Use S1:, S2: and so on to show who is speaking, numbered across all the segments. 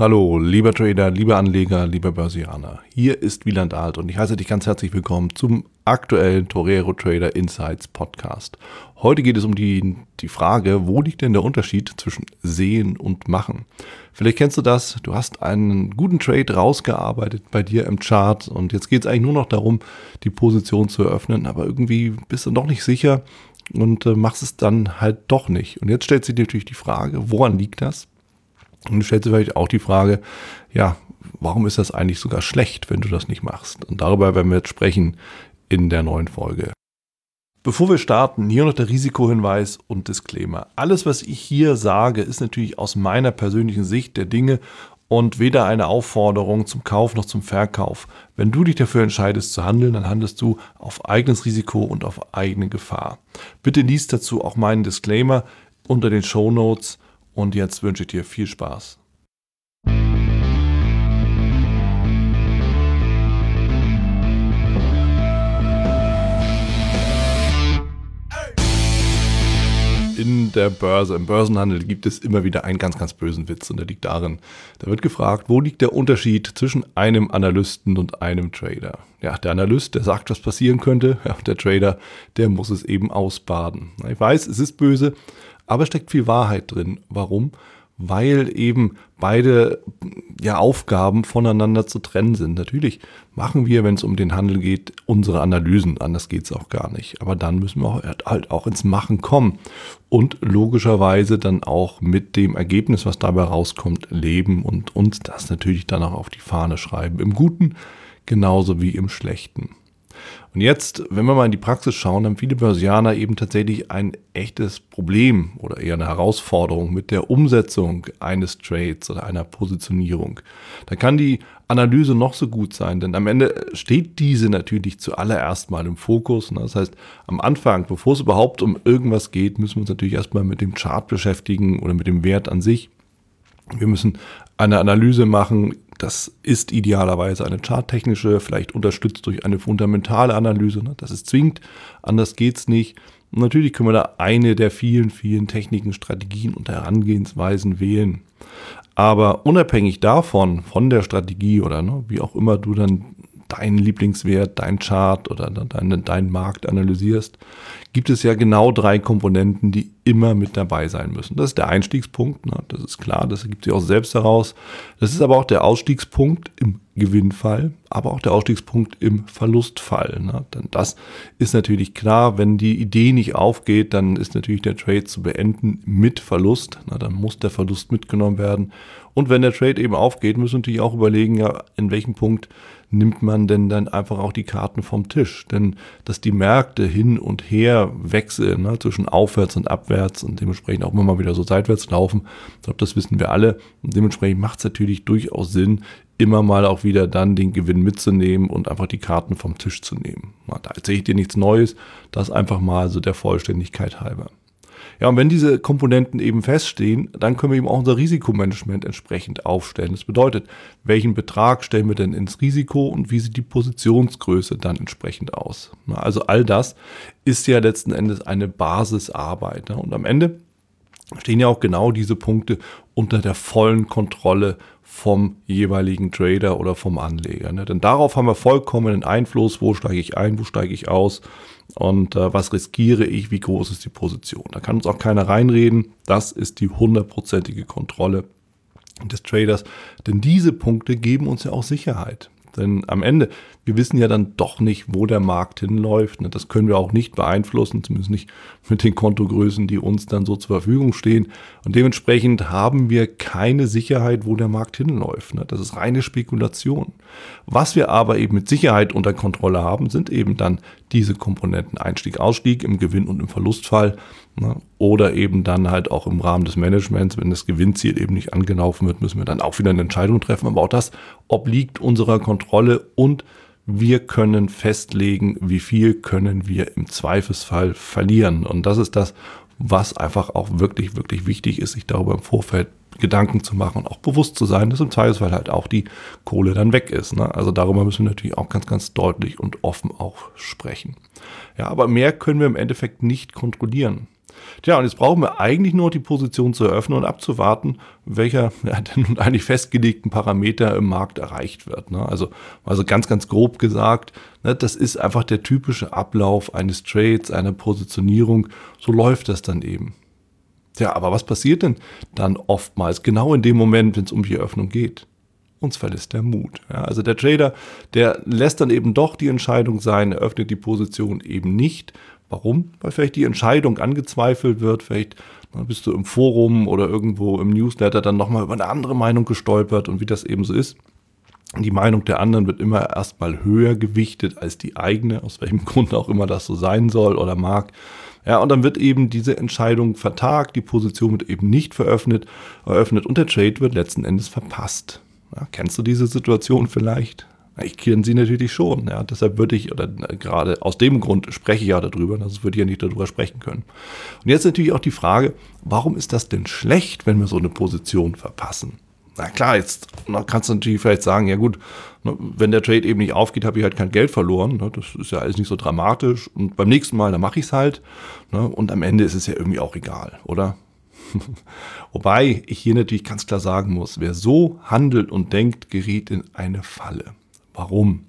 S1: Hallo, lieber Trader, lieber Anleger, lieber Börsianer. Hier ist Wieland Alt und ich heiße dich ganz herzlich willkommen zum aktuellen Torero Trader Insights Podcast. Heute geht es um die, die Frage, wo liegt denn der Unterschied zwischen Sehen und Machen? Vielleicht kennst du das, du hast einen guten Trade rausgearbeitet bei dir im Chart und jetzt geht es eigentlich nur noch darum, die Position zu eröffnen, aber irgendwie bist du noch nicht sicher und äh, machst es dann halt doch nicht. Und jetzt stellt sich natürlich die Frage, woran liegt das? Und du stellst dir vielleicht auch die Frage, ja, warum ist das eigentlich sogar schlecht, wenn du das nicht machst? Und darüber werden wir jetzt sprechen in der neuen Folge. Bevor wir starten, hier noch der Risikohinweis und Disclaimer. Alles, was ich hier sage, ist natürlich aus meiner persönlichen Sicht der Dinge und weder eine Aufforderung zum Kauf noch zum Verkauf. Wenn du dich dafür entscheidest zu handeln, dann handelst du auf eigenes Risiko und auf eigene Gefahr. Bitte liest dazu auch meinen Disclaimer unter den Show Notes und jetzt wünsche ich dir viel Spaß. in der Börse, im Börsenhandel gibt es immer wieder einen ganz, ganz bösen Witz und der liegt darin, da wird gefragt, wo liegt der Unterschied zwischen einem Analysten und einem Trader? Ja, der Analyst, der sagt, was passieren könnte, ja, der Trader, der muss es eben ausbaden. Ich weiß, es ist böse, aber steckt viel Wahrheit drin. Warum? Weil eben beide ja, Aufgaben voneinander zu trennen sind. Natürlich machen wir, wenn es um den Handel geht, unsere Analysen. Anders geht es auch gar nicht. Aber dann müssen wir halt auch ins Machen kommen und logischerweise dann auch mit dem Ergebnis, was dabei rauskommt, leben und uns das natürlich dann auch auf die Fahne schreiben. Im Guten genauso wie im Schlechten. Und jetzt, wenn wir mal in die Praxis schauen, haben viele Börsianer eben tatsächlich ein echtes Problem oder eher eine Herausforderung mit der Umsetzung eines Trades oder einer Positionierung. Da kann die Analyse noch so gut sein, denn am Ende steht diese natürlich zuallererst mal im Fokus. Das heißt, am Anfang, bevor es überhaupt um irgendwas geht, müssen wir uns natürlich erstmal mit dem Chart beschäftigen oder mit dem Wert an sich. Wir müssen eine Analyse machen, das ist idealerweise eine charttechnische, vielleicht unterstützt durch eine fundamentale Analyse. Ne? Das ist zwingend, anders geht's nicht. Und natürlich können wir da eine der vielen, vielen Techniken, Strategien und Herangehensweisen wählen. Aber unabhängig davon, von der Strategie oder ne, wie auch immer du dann deinen Lieblingswert, dein Chart oder deinen, deinen Markt analysierst, gibt es ja genau drei Komponenten, die immer mit dabei sein müssen. Das ist der Einstiegspunkt, ne? das ist klar, das gibt sich auch selbst heraus. Das ist aber auch der Ausstiegspunkt im Gewinnfall, aber auch der Ausstiegspunkt im Verlustfall. Ne? Denn das ist natürlich klar, wenn die Idee nicht aufgeht, dann ist natürlich der Trade zu beenden mit Verlust. Na, dann muss der Verlust mitgenommen werden. Und wenn der Trade eben aufgeht, müssen wir natürlich auch überlegen, ja, in welchem Punkt nimmt man denn dann einfach auch die Karten vom Tisch? Denn dass die Märkte hin und her wechseln, ne, zwischen aufwärts und abwärts und dementsprechend auch immer mal wieder so seitwärts laufen, ich glaube, das wissen wir alle. Und dementsprechend macht es natürlich durchaus Sinn, immer mal auch wieder dann den Gewinn mitzunehmen und einfach die Karten vom Tisch zu nehmen. Na, da erzähle ich dir nichts Neues, das einfach mal so der Vollständigkeit halber. Ja, und wenn diese Komponenten eben feststehen, dann können wir eben auch unser Risikomanagement entsprechend aufstellen. Das bedeutet, welchen Betrag stellen wir denn ins Risiko und wie sieht die Positionsgröße dann entsprechend aus. Also all das ist ja letzten Endes eine Basisarbeit. Und am Ende stehen ja auch genau diese Punkte unter der vollen Kontrolle vom jeweiligen Trader oder vom Anleger. Ne? Denn darauf haben wir vollkommenen Einfluss, wo steige ich ein, wo steige ich aus und äh, was riskiere ich, wie groß ist die Position. Da kann uns auch keiner reinreden. Das ist die hundertprozentige Kontrolle des Traders, denn diese Punkte geben uns ja auch Sicherheit. Denn am Ende, wir wissen ja dann doch nicht, wo der Markt hinläuft. Das können wir auch nicht beeinflussen, zumindest nicht mit den Kontogrößen, die uns dann so zur Verfügung stehen. Und dementsprechend haben wir keine Sicherheit, wo der Markt hinläuft. Das ist reine Spekulation. Was wir aber eben mit Sicherheit unter Kontrolle haben, sind eben dann diese Komponenten Einstieg, Ausstieg im Gewinn und im Verlustfall. Oder eben dann halt auch im Rahmen des Managements, wenn das Gewinnziel eben nicht angelaufen wird, müssen wir dann auch wieder eine Entscheidung treffen. Aber auch das obliegt unserer Kontrolle und wir können festlegen, wie viel können wir im Zweifelsfall verlieren. Und das ist das, was einfach auch wirklich, wirklich wichtig ist, sich darüber im Vorfeld Gedanken zu machen und auch bewusst zu sein, dass im Zweifelsfall halt auch die Kohle dann weg ist. Ne? Also darüber müssen wir natürlich auch ganz, ganz deutlich und offen auch sprechen. Ja, aber mehr können wir im Endeffekt nicht kontrollieren. Tja, und jetzt brauchen wir eigentlich nur die Position zu eröffnen und abzuwarten, welcher ja, der nun eigentlich festgelegten Parameter im Markt erreicht wird. Ne? Also, also ganz, ganz grob gesagt, ne, das ist einfach der typische Ablauf eines Trades, einer Positionierung. So läuft das dann eben. Tja, aber was passiert denn dann oftmals genau in dem Moment, wenn es um die Eröffnung geht? Uns verlässt der Mut. Ja, also der Trader, der lässt dann eben doch die Entscheidung sein, eröffnet die Position eben nicht, Warum? Weil vielleicht die Entscheidung angezweifelt wird, vielleicht bist du im Forum oder irgendwo im Newsletter dann nochmal über eine andere Meinung gestolpert und wie das eben so ist. Die Meinung der anderen wird immer erstmal höher gewichtet als die eigene, aus welchem Grund auch immer das so sein soll oder mag. Ja, und dann wird eben diese Entscheidung vertagt, die Position wird eben nicht veröffnet, eröffnet und der Trade wird letzten Endes verpasst. Ja, kennst du diese Situation vielleicht? Ich kenne sie natürlich schon. Ja. Deshalb würde ich, oder gerade aus dem Grund spreche ich ja darüber, sonst würde ich ja nicht darüber sprechen können. Und jetzt natürlich auch die Frage, warum ist das denn schlecht, wenn wir so eine Position verpassen? Na klar, jetzt kannst du natürlich vielleicht sagen, ja gut, ne, wenn der Trade eben nicht aufgeht, habe ich halt kein Geld verloren. Ne, das ist ja alles nicht so dramatisch. Und beim nächsten Mal, dann mache ich es halt. Ne, und am Ende ist es ja irgendwie auch egal, oder? Wobei ich hier natürlich ganz klar sagen muss, wer so handelt und denkt, gerät in eine Falle. Warum?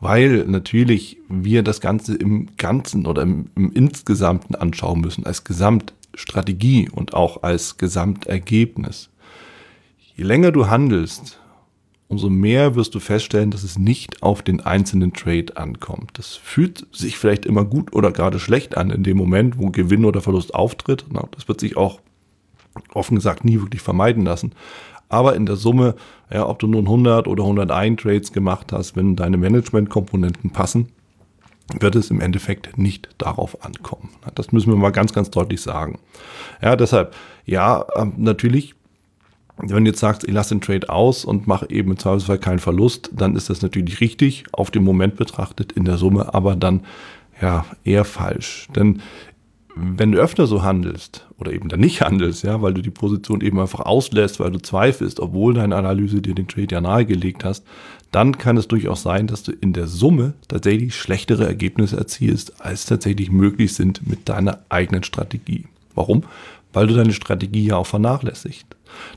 S1: Weil natürlich wir das Ganze im Ganzen oder im, im Insgesamten anschauen müssen, als Gesamtstrategie und auch als Gesamtergebnis. Je länger du handelst, umso mehr wirst du feststellen, dass es nicht auf den einzelnen Trade ankommt. Das fühlt sich vielleicht immer gut oder gerade schlecht an in dem Moment, wo Gewinn oder Verlust auftritt. Das wird sich auch offen gesagt nie wirklich vermeiden lassen. Aber in der Summe, ja, ob du nun 100 oder 101 Trades gemacht hast, wenn deine Management-Komponenten passen, wird es im Endeffekt nicht darauf ankommen. Das müssen wir mal ganz, ganz deutlich sagen. Ja, deshalb, ja, ähm, natürlich, wenn du jetzt sagst, ich lasse den Trade aus und mache eben im Zweifelsfall keinen Verlust, dann ist das natürlich richtig, auf den Moment betrachtet, in der Summe, aber dann ja eher falsch. Denn wenn du öfter so handelst oder eben dann nicht handelst, ja, weil du die Position eben einfach auslässt, weil du zweifelst, obwohl deine Analyse dir den Trade ja nahegelegt hast, dann kann es durchaus sein, dass du in der Summe tatsächlich schlechtere Ergebnisse erzielst, als tatsächlich möglich sind mit deiner eigenen Strategie. Warum? Weil du deine Strategie ja auch vernachlässigt.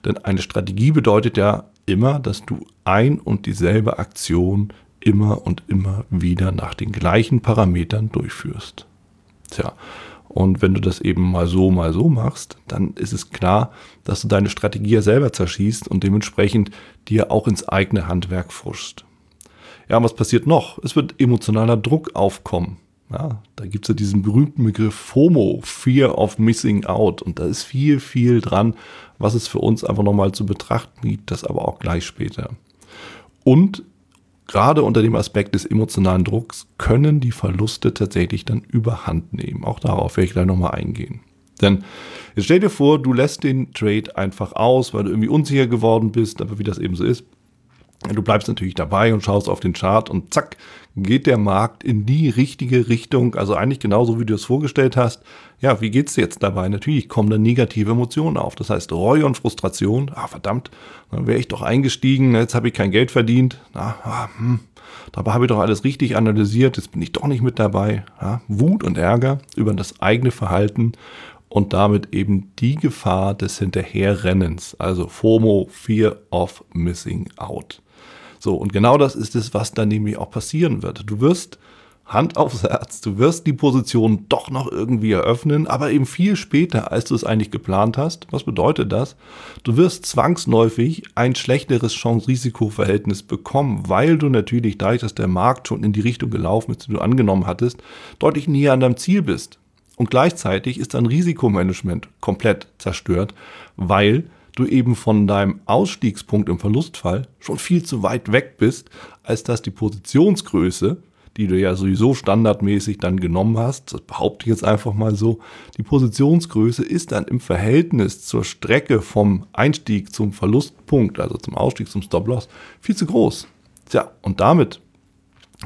S1: Denn eine Strategie bedeutet ja immer, dass du ein und dieselbe Aktion immer und immer wieder nach den gleichen Parametern durchführst. Tja, und wenn du das eben mal so, mal so machst, dann ist es klar, dass du deine Strategie ja selber zerschießt und dementsprechend dir auch ins eigene Handwerk fuschst. Ja, was passiert noch? Es wird emotionaler Druck aufkommen. Ja, da gibt es ja diesen berühmten Begriff FOMO, Fear of Missing Out. Und da ist viel, viel dran, was es für uns einfach nochmal zu betrachten gibt, das aber auch gleich später. Und gerade unter dem Aspekt des emotionalen Drucks können die Verluste tatsächlich dann überhand nehmen. Auch darauf werde ich gleich nochmal eingehen. Denn jetzt stell dir vor, du lässt den Trade einfach aus, weil du irgendwie unsicher geworden bist, aber wie das eben so ist, Du bleibst natürlich dabei und schaust auf den Chart und zack, geht der Markt in die richtige Richtung. Also eigentlich genauso, wie du es vorgestellt hast. Ja, wie geht's jetzt dabei? Natürlich kommen da negative Emotionen auf. Das heißt Reue und Frustration. Ah, verdammt, dann wäre ich doch eingestiegen. Jetzt habe ich kein Geld verdient. Ah, ah, hm. Dabei habe ich doch alles richtig analysiert. Jetzt bin ich doch nicht mit dabei. Ja, Wut und Ärger über das eigene Verhalten und damit eben die Gefahr des Hinterherrennens. Also FOMO, Fear of Missing Out. So, und genau das ist es, was dann nämlich auch passieren wird. Du wirst Hand aufs Herz, du wirst die Position doch noch irgendwie eröffnen, aber eben viel später, als du es eigentlich geplant hast. Was bedeutet das? Du wirst zwangsläufig ein schlechteres Chance-Risiko-Verhältnis bekommen, weil du natürlich, dadurch, dass der Markt schon in die Richtung gelaufen ist, die du angenommen hattest, deutlich näher an deinem Ziel bist. Und gleichzeitig ist dein Risikomanagement komplett zerstört, weil du eben von deinem Ausstiegspunkt im Verlustfall schon viel zu weit weg bist, als dass die Positionsgröße, die du ja sowieso standardmäßig dann genommen hast, das behaupte ich jetzt einfach mal so, die Positionsgröße ist dann im Verhältnis zur Strecke vom Einstieg zum Verlustpunkt, also zum Ausstieg zum Stop-Loss, viel zu groß. Tja, und damit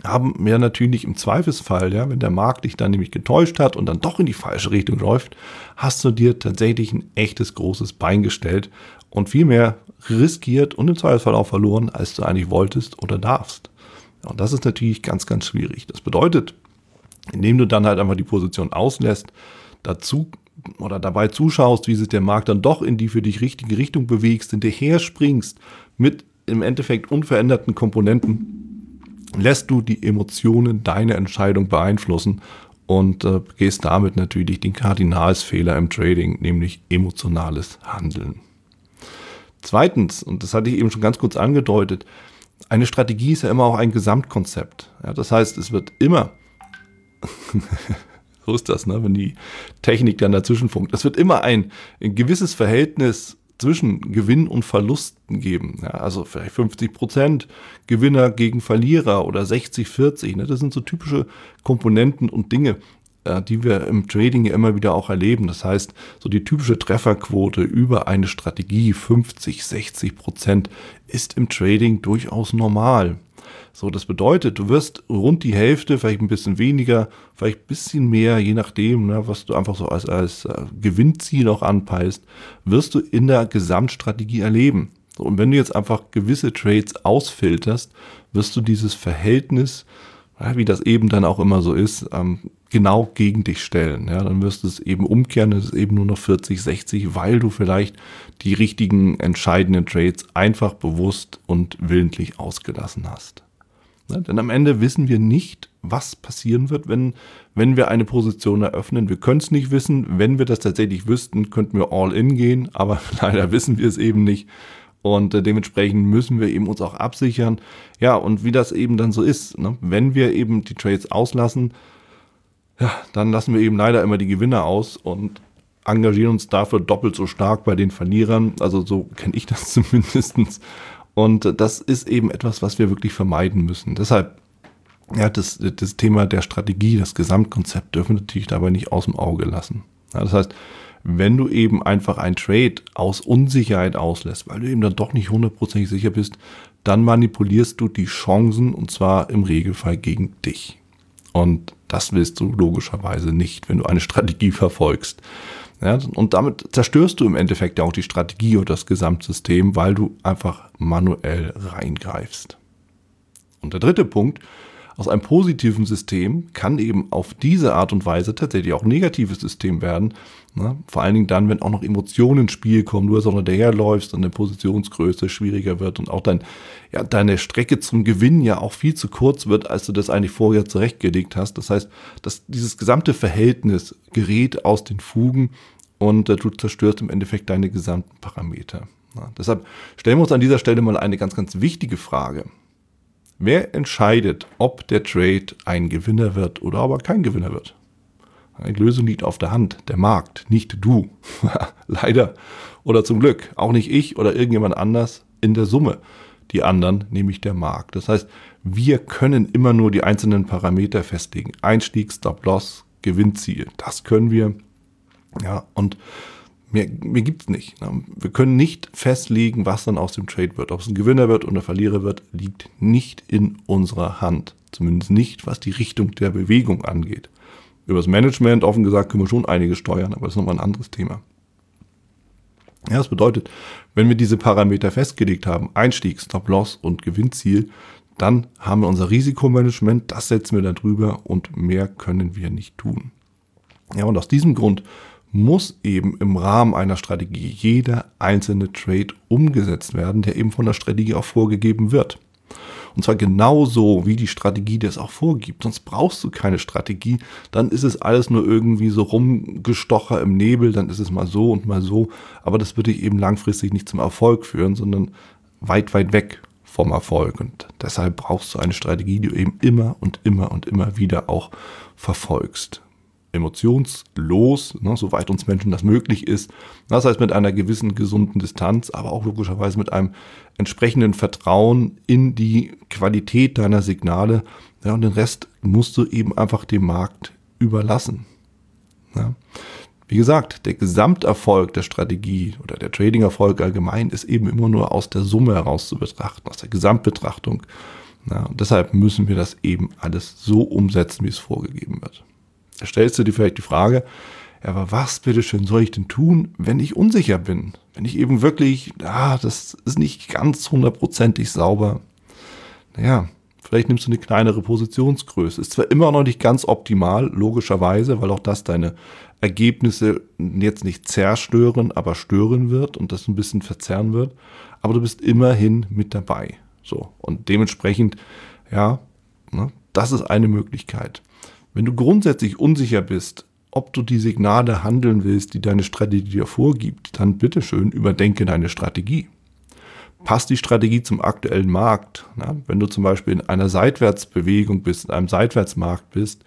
S1: haben wir natürlich im Zweifelsfall, ja, wenn der Markt dich dann nämlich getäuscht hat und dann doch in die falsche Richtung läuft, hast du dir tatsächlich ein echtes großes Bein gestellt und viel mehr riskiert und im Zweifelsfall auch verloren, als du eigentlich wolltest oder darfst. Und das ist natürlich ganz, ganz schwierig. Das bedeutet, indem du dann halt einfach die Position auslässt, dazu oder dabei zuschaust, wie sich der Markt dann doch in die für dich richtige Richtung bewegst, hinterher springst mit im Endeffekt unveränderten Komponenten, lässt du die Emotionen deine Entscheidung beeinflussen und äh, gehst damit natürlich den Kardinalsfehler im Trading, nämlich emotionales Handeln. Zweitens, und das hatte ich eben schon ganz kurz angedeutet, eine Strategie ist ja immer auch ein Gesamtkonzept. Ja, das heißt, es wird immer, so ist das, ne, wenn die Technik dann dazwischen funkt, es wird immer ein, ein gewisses Verhältnis zwischen Gewinn und Verlusten geben. Ja, also vielleicht 50 Prozent Gewinner gegen Verlierer oder 60, 40. Ne? Das sind so typische Komponenten und Dinge, äh, die wir im Trading ja immer wieder auch erleben. Das heißt, so die typische Trefferquote über eine Strategie 50, 60 Prozent ist im Trading durchaus normal. So, das bedeutet, du wirst rund die Hälfte, vielleicht ein bisschen weniger, vielleicht ein bisschen mehr, je nachdem, ne, was du einfach so als, als äh, Gewinnziel auch anpeilst, wirst du in der Gesamtstrategie erleben. So, und wenn du jetzt einfach gewisse Trades ausfilterst, wirst du dieses Verhältnis, wie das eben dann auch immer so ist, ähm, genau gegen dich stellen. Ja, dann wirst du es eben umkehren, es ist eben nur noch 40, 60, weil du vielleicht die richtigen entscheidenden Trades einfach bewusst und willentlich ausgelassen hast. Ne? Denn am Ende wissen wir nicht, was passieren wird, wenn, wenn wir eine Position eröffnen. Wir können es nicht wissen. Wenn wir das tatsächlich wüssten, könnten wir all in gehen, aber leider wissen wir es eben nicht. Und äh, dementsprechend müssen wir eben uns auch absichern. Ja, und wie das eben dann so ist, ne? wenn wir eben die Trades auslassen, ja, dann lassen wir eben leider immer die Gewinner aus und engagieren uns dafür doppelt so stark bei den Verlierern. Also so kenne ich das zumindestens. Und das ist eben etwas, was wir wirklich vermeiden müssen. Deshalb, ja, das, das Thema der Strategie, das Gesamtkonzept dürfen wir natürlich dabei nicht aus dem Auge lassen. Ja, das heißt, wenn du eben einfach ein Trade aus Unsicherheit auslässt, weil du eben dann doch nicht hundertprozentig sicher bist, dann manipulierst du die Chancen und zwar im Regelfall gegen dich. Und das willst du logischerweise nicht, wenn du eine Strategie verfolgst. Ja, und damit zerstörst du im Endeffekt ja auch die Strategie oder das Gesamtsystem, weil du einfach manuell reingreifst. Und der dritte Punkt, aus einem positiven System kann eben auf diese Art und Weise tatsächlich auch ein negatives System werden. Ne? Vor allen Dingen dann, wenn auch noch Emotionen ins Spiel kommen, du so noch daherläufst und eine Positionsgröße schwieriger wird und auch dein, ja, deine Strecke zum Gewinn ja auch viel zu kurz wird, als du das eigentlich vorher zurechtgelegt hast. Das heißt, dass dieses gesamte Verhältnis gerät aus den Fugen und äh, du zerstörst im Endeffekt deine gesamten Parameter. Ja, deshalb stellen wir uns an dieser Stelle mal eine ganz, ganz wichtige Frage. Wer entscheidet, ob der Trade ein Gewinner wird oder aber kein Gewinner wird? Die Lösung liegt auf der Hand, der Markt, nicht du. Leider. Oder zum Glück, auch nicht ich oder irgendjemand anders in der Summe. Die anderen, nämlich der Markt. Das heißt, wir können immer nur die einzelnen Parameter festlegen. Einstieg, Stop-Loss, Gewinnziel. Das können wir. Ja, und Mehr, mehr gibt es nicht. Wir können nicht festlegen, was dann aus dem Trade wird. Ob es ein Gewinner wird oder ein Verlierer wird, liegt nicht in unserer Hand. Zumindest nicht, was die Richtung der Bewegung angeht. Über das Management, offen gesagt, können wir schon einige steuern, aber das ist nochmal ein anderes Thema. Ja, das bedeutet, wenn wir diese Parameter festgelegt haben, Einstieg, Stop-Loss und Gewinnziel, dann haben wir unser Risikomanagement, das setzen wir da drüber und mehr können wir nicht tun. Ja, und aus diesem Grund muss eben im Rahmen einer Strategie jeder einzelne Trade umgesetzt werden, der eben von der Strategie auch vorgegeben wird. Und zwar genauso, wie die Strategie das auch vorgibt. Sonst brauchst du keine Strategie. Dann ist es alles nur irgendwie so rumgestocher im Nebel. Dann ist es mal so und mal so. Aber das würde dich eben langfristig nicht zum Erfolg führen, sondern weit, weit weg vom Erfolg. Und deshalb brauchst du eine Strategie, die du eben immer und immer und immer wieder auch verfolgst emotionslos, ne, soweit uns Menschen das möglich ist. Das heißt mit einer gewissen gesunden Distanz, aber auch logischerweise mit einem entsprechenden Vertrauen in die Qualität deiner Signale. Ja, und den Rest musst du eben einfach dem Markt überlassen. Ja. Wie gesagt, der Gesamterfolg der Strategie oder der Trading-Erfolg allgemein ist eben immer nur aus der Summe heraus zu betrachten, aus der Gesamtbetrachtung. Ja, und deshalb müssen wir das eben alles so umsetzen, wie es vorgegeben wird. Stellst du dir vielleicht die Frage, ja, aber was bitteschön soll ich denn tun, wenn ich unsicher bin? Wenn ich eben wirklich, ah, das ist nicht ganz hundertprozentig sauber. Naja, vielleicht nimmst du eine kleinere Positionsgröße. Ist zwar immer noch nicht ganz optimal, logischerweise, weil auch das deine Ergebnisse jetzt nicht zerstören, aber stören wird und das ein bisschen verzerren wird. Aber du bist immerhin mit dabei. So. Und dementsprechend, ja, ne, das ist eine Möglichkeit. Wenn du grundsätzlich unsicher bist, ob du die Signale handeln willst, die deine Strategie dir vorgibt, dann bitteschön überdenke deine Strategie. Passt die Strategie zum aktuellen Markt? Na, wenn du zum Beispiel in einer Seitwärtsbewegung bist, in einem Seitwärtsmarkt bist,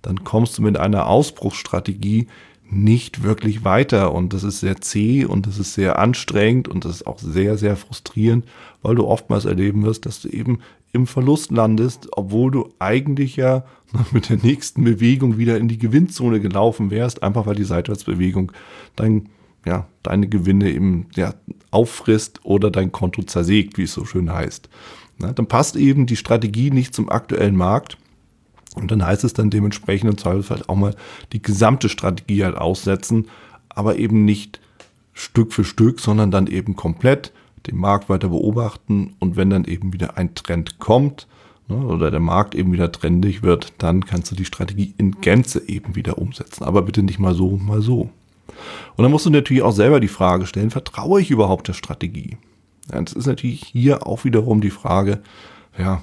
S1: dann kommst du mit einer Ausbruchsstrategie nicht wirklich weiter und das ist sehr zäh und das ist sehr anstrengend und das ist auch sehr, sehr frustrierend, weil du oftmals erleben wirst, dass du eben im Verlust landest, obwohl du eigentlich ja mit der nächsten Bewegung wieder in die Gewinnzone gelaufen wärst, einfach weil die Seitwärtsbewegung dein, ja, deine Gewinne eben ja, auffrisst oder dein Konto zersägt, wie es so schön heißt. Na, dann passt eben die Strategie nicht zum aktuellen Markt und dann heißt es dann dementsprechend im Zweifelsfall auch mal die gesamte Strategie halt aussetzen, aber eben nicht Stück für Stück, sondern dann eben komplett den Markt weiter beobachten und wenn dann eben wieder ein Trend kommt ne, oder der Markt eben wieder trendig wird, dann kannst du die Strategie in Gänze eben wieder umsetzen. Aber bitte nicht mal so, mal so. Und dann musst du natürlich auch selber die Frage stellen, vertraue ich überhaupt der Strategie? Ja, das ist natürlich hier auch wiederum die Frage, ja,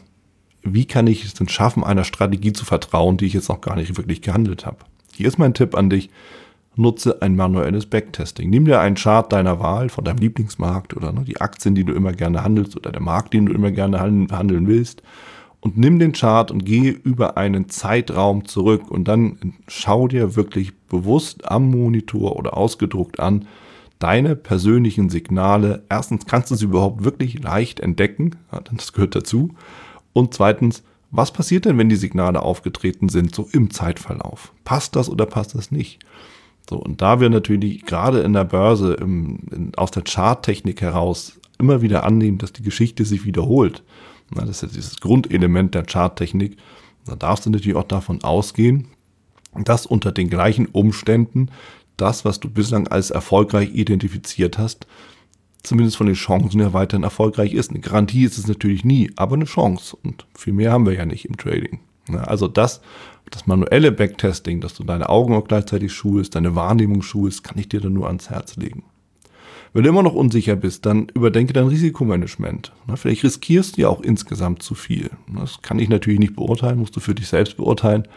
S1: wie kann ich es denn schaffen, einer Strategie zu vertrauen, die ich jetzt noch gar nicht wirklich gehandelt habe? Hier ist mein Tipp an dich. Nutze ein manuelles Backtesting. Nimm dir einen Chart deiner Wahl von deinem Lieblingsmarkt oder ne, die Aktien, die du immer gerne handelst oder der Markt, den du immer gerne handeln willst. Und nimm den Chart und gehe über einen Zeitraum zurück und dann schau dir wirklich bewusst am Monitor oder ausgedruckt an, deine persönlichen Signale. Erstens kannst du sie überhaupt wirklich leicht entdecken, das gehört dazu. Und zweitens, was passiert denn, wenn die Signale aufgetreten sind, so im Zeitverlauf? Passt das oder passt das nicht? So, und da wir natürlich gerade in der Börse im, in, aus der Charttechnik heraus immer wieder annehmen, dass die Geschichte sich wiederholt, na, das ist ja dieses Grundelement der Charttechnik, da darfst du natürlich auch davon ausgehen, dass unter den gleichen Umständen das, was du bislang als erfolgreich identifiziert hast, zumindest von den Chancen her weiterhin erfolgreich ist. Eine Garantie ist es natürlich nie, aber eine Chance. Und viel mehr haben wir ja nicht im Trading. Also das, das manuelle Backtesting, dass du deine Augen auch gleichzeitig schulst, deine Wahrnehmung schulst, kann ich dir dann nur ans Herz legen. Wenn du immer noch unsicher bist, dann überdenke dein Risikomanagement. Vielleicht riskierst du ja auch insgesamt zu viel. Das kann ich natürlich nicht beurteilen, musst du für dich selbst beurteilen.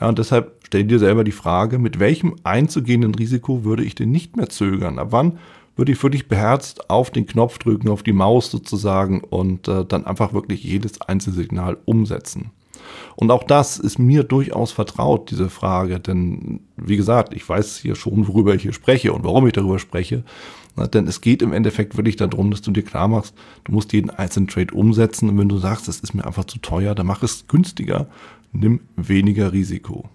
S1: Ja, und deshalb stell dir selber die Frage, mit welchem einzugehenden Risiko würde ich denn nicht mehr zögern? Ab wann würde ich wirklich beherzt auf den Knopf drücken, auf die Maus sozusagen und äh, dann einfach wirklich jedes Einzelsignal umsetzen. Und auch das ist mir durchaus vertraut, diese Frage, denn wie gesagt, ich weiß hier schon, worüber ich hier spreche und warum ich darüber spreche. Na, denn es geht im Endeffekt wirklich darum, dass du dir klar machst, du musst jeden einzelnen Trade umsetzen und wenn du sagst, es ist mir einfach zu teuer, dann mach es günstiger, nimm weniger Risiko.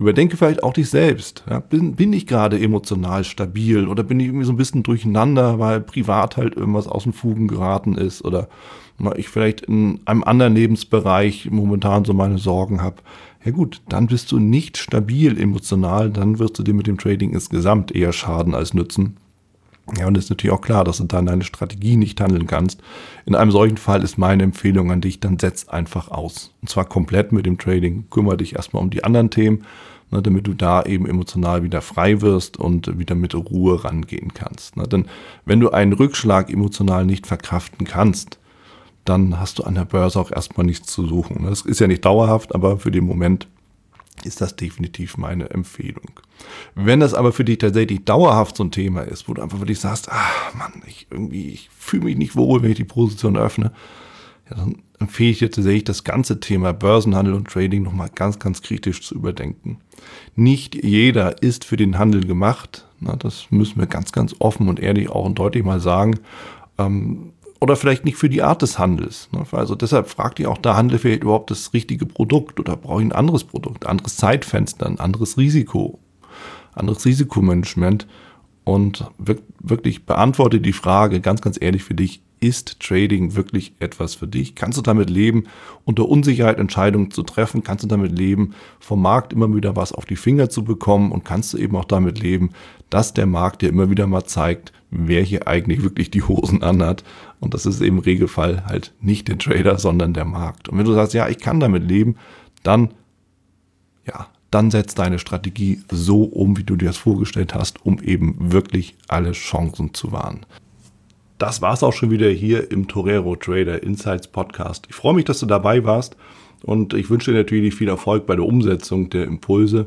S1: Überdenke vielleicht auch dich selbst. Ja, bin, bin ich gerade emotional stabil oder bin ich irgendwie so ein bisschen durcheinander, weil privat halt irgendwas aus den Fugen geraten ist oder ich vielleicht in einem anderen Lebensbereich momentan so meine Sorgen habe. Ja gut, dann bist du nicht stabil emotional, dann wirst du dir mit dem Trading insgesamt eher schaden als nützen. Ja, und es ist natürlich auch klar, dass du dann deine Strategie nicht handeln kannst. In einem solchen Fall ist meine Empfehlung an dich, dann setz einfach aus. Und zwar komplett mit dem Trading. Kümmere dich erstmal um die anderen Themen, ne, damit du da eben emotional wieder frei wirst und wieder mit Ruhe rangehen kannst. Ne? Denn wenn du einen Rückschlag emotional nicht verkraften kannst, dann hast du an der Börse auch erstmal nichts zu suchen. Das ist ja nicht dauerhaft, aber für den Moment ist das definitiv meine Empfehlung. Wenn das aber für dich tatsächlich dauerhaft so ein Thema ist, wo du einfach wirklich sagst, ah Mann, ich ich fühle mich nicht wohl, wenn ich die Position öffne, ja, dann empfehle ich dir tatsächlich das ganze Thema Börsenhandel und Trading nochmal ganz, ganz kritisch zu überdenken. Nicht jeder ist für den Handel gemacht. Na, das müssen wir ganz, ganz offen und ehrlich auch und deutlich mal sagen. Ähm, oder vielleicht nicht für die Art des Handels. Ne? Also deshalb fragt ihr auch, da handelt vielleicht überhaupt das richtige Produkt oder brauche ich ein anderes Produkt, anderes Zeitfenster, ein anderes Risiko, anderes Risikomanagement und wirklich beantworte die Frage ganz, ganz ehrlich für dich, ist Trading wirklich etwas für dich? Kannst du damit leben, unter Unsicherheit Entscheidungen zu treffen? Kannst du damit leben, vom Markt immer wieder was auf die Finger zu bekommen? Und kannst du eben auch damit leben, dass der Markt dir immer wieder mal zeigt, wer hier eigentlich wirklich die Hosen anhat? Und das ist im Regelfall halt nicht der Trader, sondern der Markt. Und wenn du sagst, ja, ich kann damit leben, dann, ja, dann setz deine Strategie so um, wie du dir das vorgestellt hast, um eben wirklich alle Chancen zu wahren. Das war's auch schon wieder hier im Torero Trader Insights Podcast. Ich freue mich, dass du dabei warst und ich wünsche dir natürlich viel Erfolg bei der Umsetzung der Impulse.